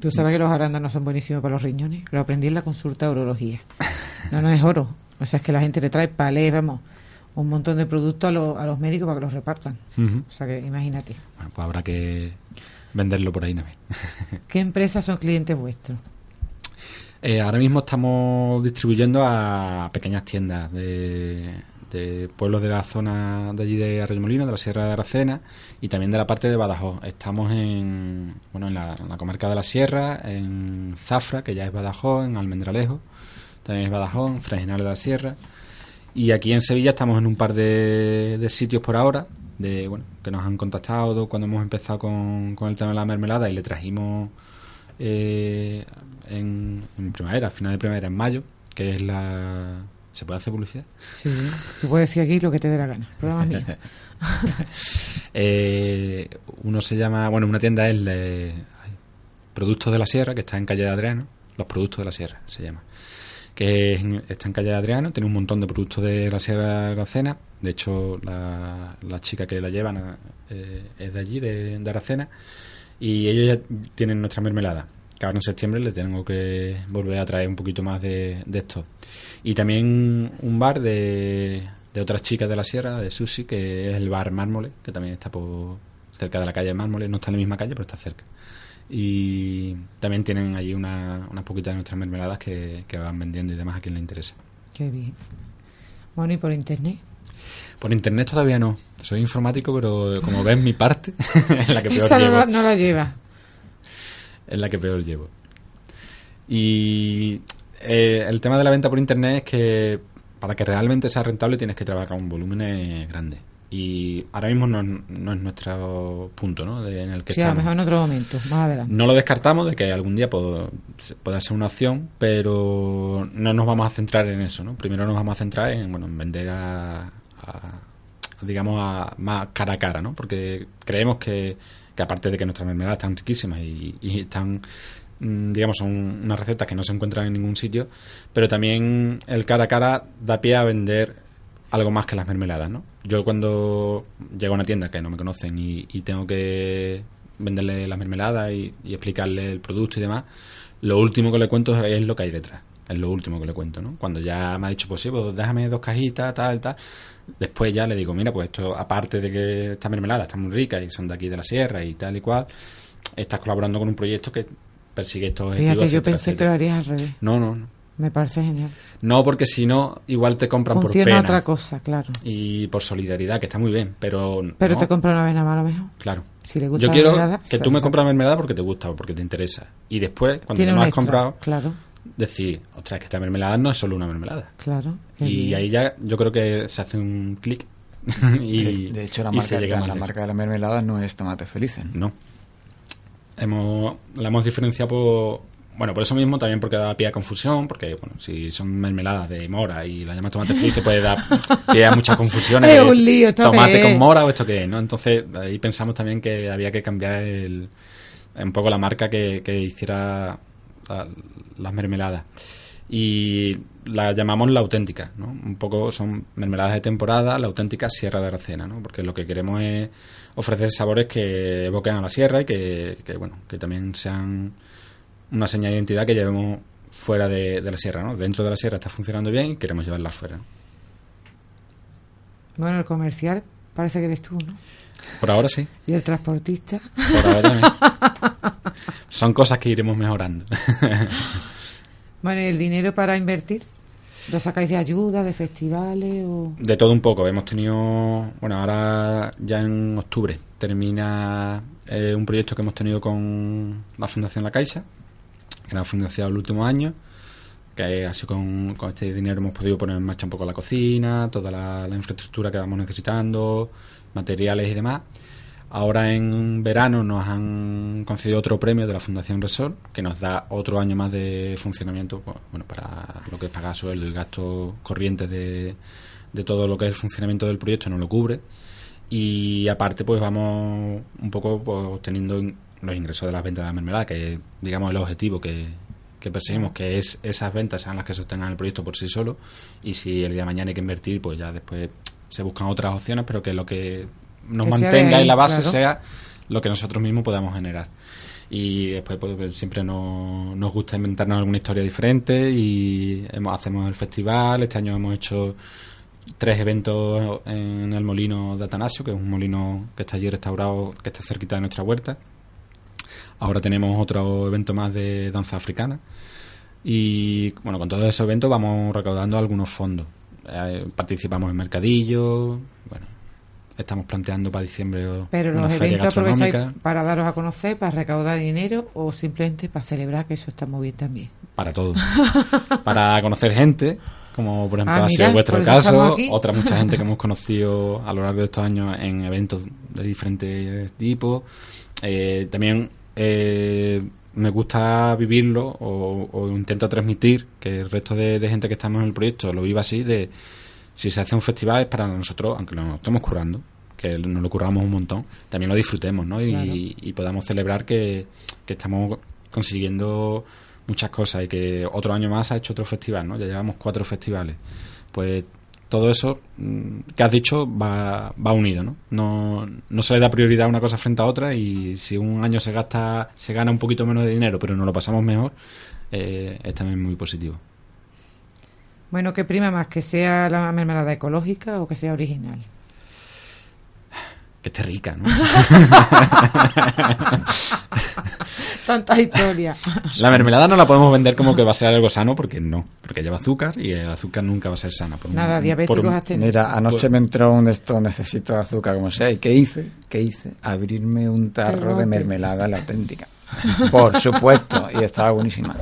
Tú sabes que los arándanos son buenísimos para los riñones. Lo aprendí en la consulta de urología. No, no es oro. O sea, es que la gente le trae palés, vamos, un montón de productos a, lo, a los médicos para que los repartan. Uh -huh. O sea, que imagínate. Bueno, pues habrá que venderlo por ahí también. ¿Qué empresas son clientes vuestros? Eh, ahora mismo estamos distribuyendo a pequeñas tiendas de, de, pueblos de la zona de allí de Arroyomolinos, de la Sierra de Aracena y también de la parte de Badajoz. Estamos en, bueno, en, la, en la comarca de la Sierra, en Zafra, que ya es Badajoz, en Almendralejo, también es Badajoz, en Fregenal de la Sierra. Y aquí en Sevilla estamos en un par de, de sitios por ahora, de bueno que nos han contactado cuando hemos empezado con, con el tema de la mermelada y le trajimos eh, en, en, primavera, final de primavera, en mayo, que es la ¿Se puede hacer publicidad? Sí, tú puedes decir aquí lo que te dé la gana. Programa mío. Eh, uno se llama, bueno, una tienda es de, Productos de la Sierra, que está en calle de Adriano. Los Productos de la Sierra se llama. Que está en calle Adriano, tiene un montón de productos de la Sierra Aracena. De hecho, la, chica que la llevan eh, es de allí, de, de Aracena. Y ellos ya tienen nuestra mermelada. Que ahora en septiembre le tengo que volver a traer un poquito más de, de esto. Y también un bar de, de otras chicas de la sierra, de Sushi, que es el bar Mármole, que también está por cerca de la calle Mármole. No está en la misma calle, pero está cerca. Y también tienen allí una, unas poquitas de nuestras mermeladas que, que van vendiendo y demás a quien le interese. Qué bien. Bueno, y por internet. Por internet todavía no. Soy informático, pero como ves mi parte es la que peor Esa no llevo. la, no la lleva. es la que peor llevo. Y eh, el tema de la venta por internet es que para que realmente sea rentable tienes que trabajar un volumen grande. Y ahora mismo no, no es nuestro punto, ¿no? De- en el que Sí, a lo estamos. mejor en otro momento, más adelante. No lo descartamos de que algún día pueda ser una opción, pero no nos vamos a centrar en eso, ¿no? Primero nos vamos a centrar en, bueno, en vender a, a- digamos, a, más cara a cara, ¿no? Porque creemos que, que aparte de que nuestras mermeladas están riquísimas y, y están, mm, digamos, son unas recetas que no se encuentran en ningún sitio, pero también el cara a cara da pie a vender algo más que las mermeladas, ¿no? Yo cuando llego a una tienda que no me conocen y, y tengo que venderle las mermeladas y, y explicarle el producto y demás, lo último que le cuento es lo que hay detrás. Es lo último que le cuento, ¿no? Cuando ya me ha dicho, pues sí, pues déjame dos cajitas, tal, tal. Después ya le digo, mira, pues esto, aparte de que esta mermelada está muy rica y son de aquí de la sierra y tal y cual, estás colaborando con un proyecto que persigue estos objetivos. Fíjate, yo etcétera, pensé que lo harías al revés. No, no, no. Me parece genial. No, porque si no, igual te compran Funciona por pena. otra cosa, claro. Y por solidaridad, que está muy bien, pero. Pero no, te compra una avena más a lo mejor. Claro. Si le gusta Yo la quiero mermelada, que tú me compras mermelada porque te gusta o porque te interesa. Y después, cuando Tiene ya un me has extra, comprado, Claro, decir, ostras, que esta mermelada no es solo una mermelada. claro. Y bien. ahí ya yo creo que se hace un clic. y, de, hecho, la marca, se llega la, marca de la mermelada no es Tomates Felices. ¿no? No. Hemos, la hemos diferenciado por. Bueno, por eso mismo, también porque da pie a confusión, porque, bueno, si son mermeladas de mora y la llamas tomate feliz, puede dar pie a muchas confusiones. Es un lío, ¿esto Tomate con mora o esto qué es, ¿no? Entonces, ahí pensamos también que había que cambiar el, un poco la marca que, que hiciera la- las mermeladas. Y la llamamos la auténtica, ¿no? Un poco son mermeladas de temporada, la auténtica Sierra de Aracena, ¿no? Porque lo que queremos es ofrecer sabores que evoquen a la sierra y que, que, bueno, que también sean una señal de identidad que llevemos fuera de, de la sierra, ¿no? Dentro de la sierra está funcionando bien y queremos llevarla fuera. ¿no? Bueno, el comercial parece que eres tú, ¿no? Por ahora sí, Y el transportista. por ahora también. Son cosas que iremos mejorando. Bueno, ¿y el dinero para invertir? ¿Lo sacáis de ayuda, de festivales o...? De todo un poco. Hemos tenido, bueno, ahora ya en octubre termina eh, un proyecto que hemos tenido con la Fundación La Caixa, que nos ha financiado el último año, que así con, este dinero hemos podido poner en marcha un poco la cocina, toda la, infraestructura que vamos necesitando, materiales y demás. Ahora en verano nos han concedido otro premio de la Fundación Resort, que nos da otro año más de funcionamiento, pues, bueno, para lo que es pagar sueldo y gastos corrientes de, de todo lo que es el funcionamiento del proyecto, nos lo cubre. Y aparte, pues vamos un poco pues, obteniendo los ingresos de las ventas de la mermelada, que digamos, el objetivo que, que perseguimos, que es esas ventas sean las que sostengan el proyecto por sí solo. Y si el día de mañana hay que invertir, pues ya después se buscan otras opciones, pero que lo que nos Que mantenga ahí, en la base claro. sea lo que nosotros mismos podamos generar. Y después pues, pues, siempre nos, nos gusta inventarnos alguna historia diferente y hemos, hacemos el festival. Este año hemos hecho tres eventos en el molino de Atanasio, que es un molino que está allí restaurado, que está cerquita de nuestra huerta. Ahora tenemos otro evento más de danza africana. Y bueno, con todos esos eventos vamos recaudando algunos fondos. Eh, participamos en mercadillos, bueno, estamos planteando para diciembre Pero los eventos aprovecháis para daros a conocer, para recaudar dinero o simplemente para celebrar que eso está muy bien también. Para todo. para conocer gente, como por ejemplo Ah, ha sido vuestro caso, otra mucha gente que hemos conocido a lo largo de estos años en eventos de diferentes tipos. Eh, también eh, me gusta vivirlo o, intento transmitir que el resto de, gente que estamos en el proyecto lo viva así de si se hace un festival es para nosotros, aunque lo estemos currando, que nos lo curramos un montón, también lo disfrutemos, ¿no? Y, podamos celebrar que, que, estamos consiguiendo muchas cosas y que otro año más ha hecho otro festival, ¿no? Ya llevamos cuatro festivales. Pues todo eso mm, que has dicho va, va unido, ¿no? ¿no? No se le da prioridad a una cosa frente a otra y si un año se gasta, se gana un poquito menos de dinero, pero no lo pasamos mejor, eh, es también muy positivo. Bueno, ¿qué prima más? ¿Que sea la mermelada ecológica o que sea original? Que esté rica, ¿no? Tanta historia. La mermelada no la podemos vender como que va a ser algo sano, porque no, porque lleva azúcar y el azúcar nunca va a ser sana. Nada, diabéticos has Mira, anoche me entró un de esto, necesito azúcar como sea. ¿Y qué hice? ¿Qué hice? Abrirme un tarro de mermelada, la auténtica. Por supuesto, y estaba buenísima.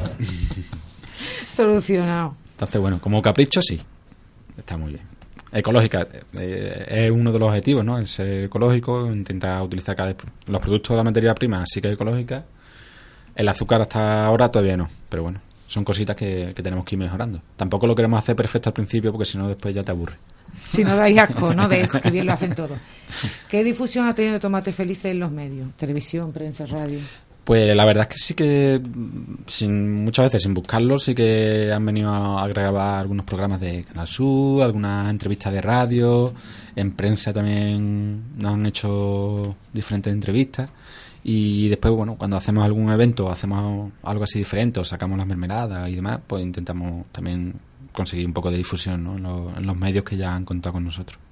Solucionado. Entonces, bueno, como capricho sí, está muy bien. Ecológica eh, es uno de los objetivos, ¿no? El ser ecológico, intentar utilizar cada vez los productos de la materia prima, sí que ecológica. El azúcar hasta ahora todavía no, pero bueno, son cositas que, tenemos que ir mejorando. Tampoco lo queremos hacer perfecto al principio porque si no después ya te aburre. Si no dais asco, ¿no? De eso, que bien lo hacen todo. ¿Qué difusión ha tenido Tomate Felices en los medios? Televisión, prensa, radio. Pues la verdad es que sí que, sin, muchas veces sin buscarlo, sí que han venido a, grabar algunos programas de Canal Sur, algunas entrevistas de radio, en prensa también nos han hecho diferentes entrevistas. Y después, bueno, cuando hacemos algún evento, hacemos algo así diferente, o sacamos las mermeladas y demás, pues intentamos también conseguir un poco de difusión ¿no? en los medios que ya han contado con nosotros.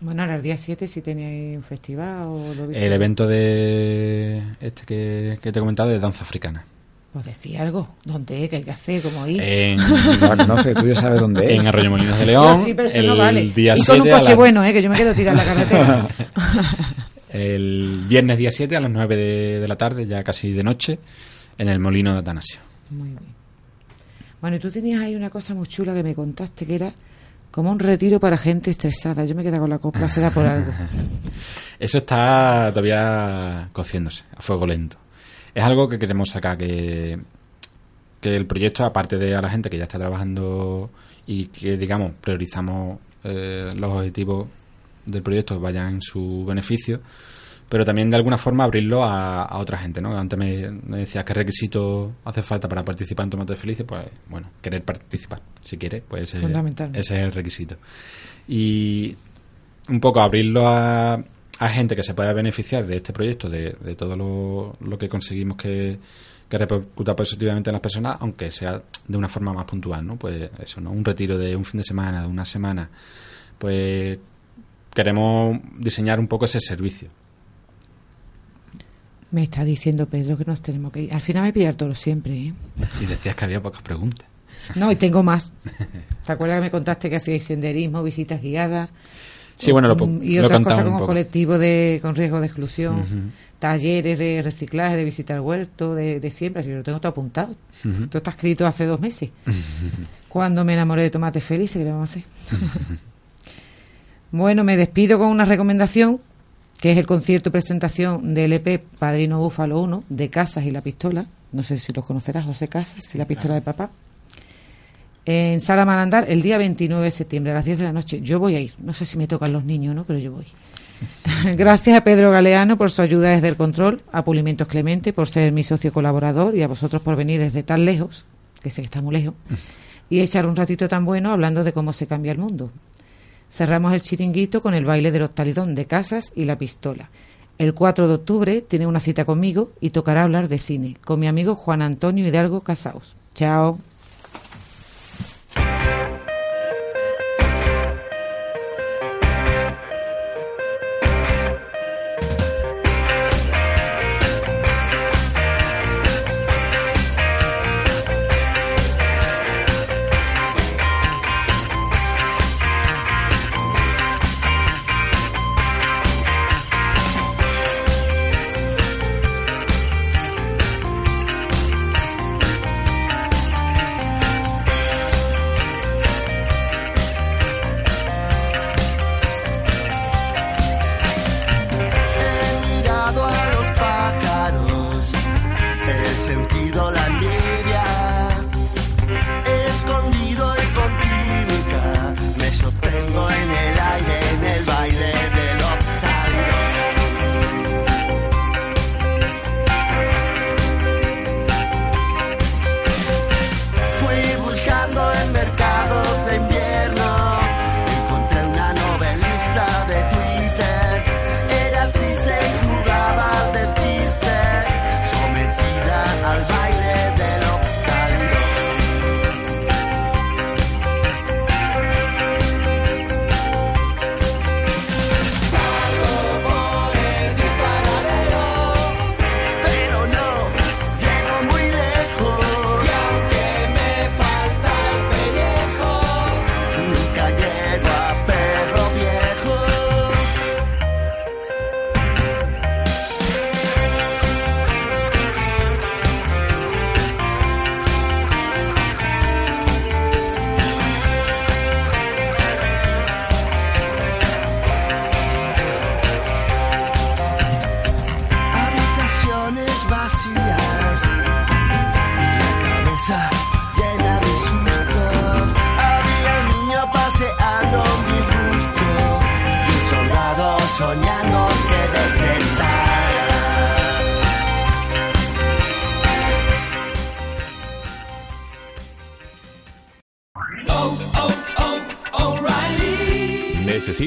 Bueno, ahora el día 7 si teníais un festival o lo El evento de este que, te he comentado de danza africana. Pues decía algo, ¿dónde es? ¿Qué hay que hacer? ¿Cómo ir? En, no, sé, tú ya sabes dónde es. En Arroyo Molinos de León. sí, pero el no vale. Día y con un coche bueno, ¿eh? que yo me quedo tirando la carretera. el viernes día 7 a las 9 de, de, la tarde, ya casi de noche, en el Molino de Atanasio. Muy bien. Bueno, y tú tenías ahí una cosa muy chula que me contaste que era como un retiro para gente estresada. Yo me quedo con la copla, será por algo. Eso está todavía cociéndose a fuego lento. Es algo que queremos sacar, que, que el proyecto, aparte de a la gente que ya está trabajando y que, digamos, priorizamos eh, los objetivos del proyecto vayan en su beneficio, pero también de alguna forma abrirlo a, otra gente, ¿no? Antes me, decías qué requisito hace falta para participar en Tomate Felices, pues bueno, querer participar, si quieres, pues ese, es el requisito. Y un poco abrirlo a, a gente que se pueda beneficiar de este proyecto, de, de todo lo, lo, que conseguimos que, que repercuta positivamente en las personas, aunque sea de una forma más puntual, ¿no? Pues eso, ¿no? Un retiro de un fin de semana, de una semana, pues queremos diseñar un poco ese servicio me está diciendo Pedro que nos tenemos que ir. Al final me pillar todo siempre. ¿eh? Y decías que había pocas preguntas. No, y tengo más. ¿Te acuerdas que me contaste que hacíais senderismo, visitas guiadas? Sí, bueno, lo mm, Y otras cosas como colectivo de, con riesgo de exclusión, talleres de reciclaje, de visita al huerto, de, de siempre. Así que lo tengo todo apuntado. Todo está escrito hace dos meses. Cuando me enamoré de Tomate Feliz, ¿qué le vamos a hacer? bueno, me despido con una recomendación que es el concierto presentación del EP Padrino Búfalo 1 de Casas y la Pistola. No sé si los conocerás, José Casas y la Pistola de Papá. En Sala Malandar el día 29 de septiembre a las 10 de la noche. Yo voy a ir. No sé si me tocan los niños no, pero yo voy. Gracias a Pedro Galeano por su ayuda desde el control, a Pulimentos Clemente por ser mi socio colaborador y a vosotros por venir desde tan lejos, que sé que está muy lejos, y echar un ratito tan bueno hablando de cómo se cambia el mundo. Cerramos el chiringuito con el baile del talidón de casas y la pistola. El 4 de octubre tiene una cita conmigo y tocará hablar de cine con mi amigo Juan Antonio Hidalgo Casaos. Chao.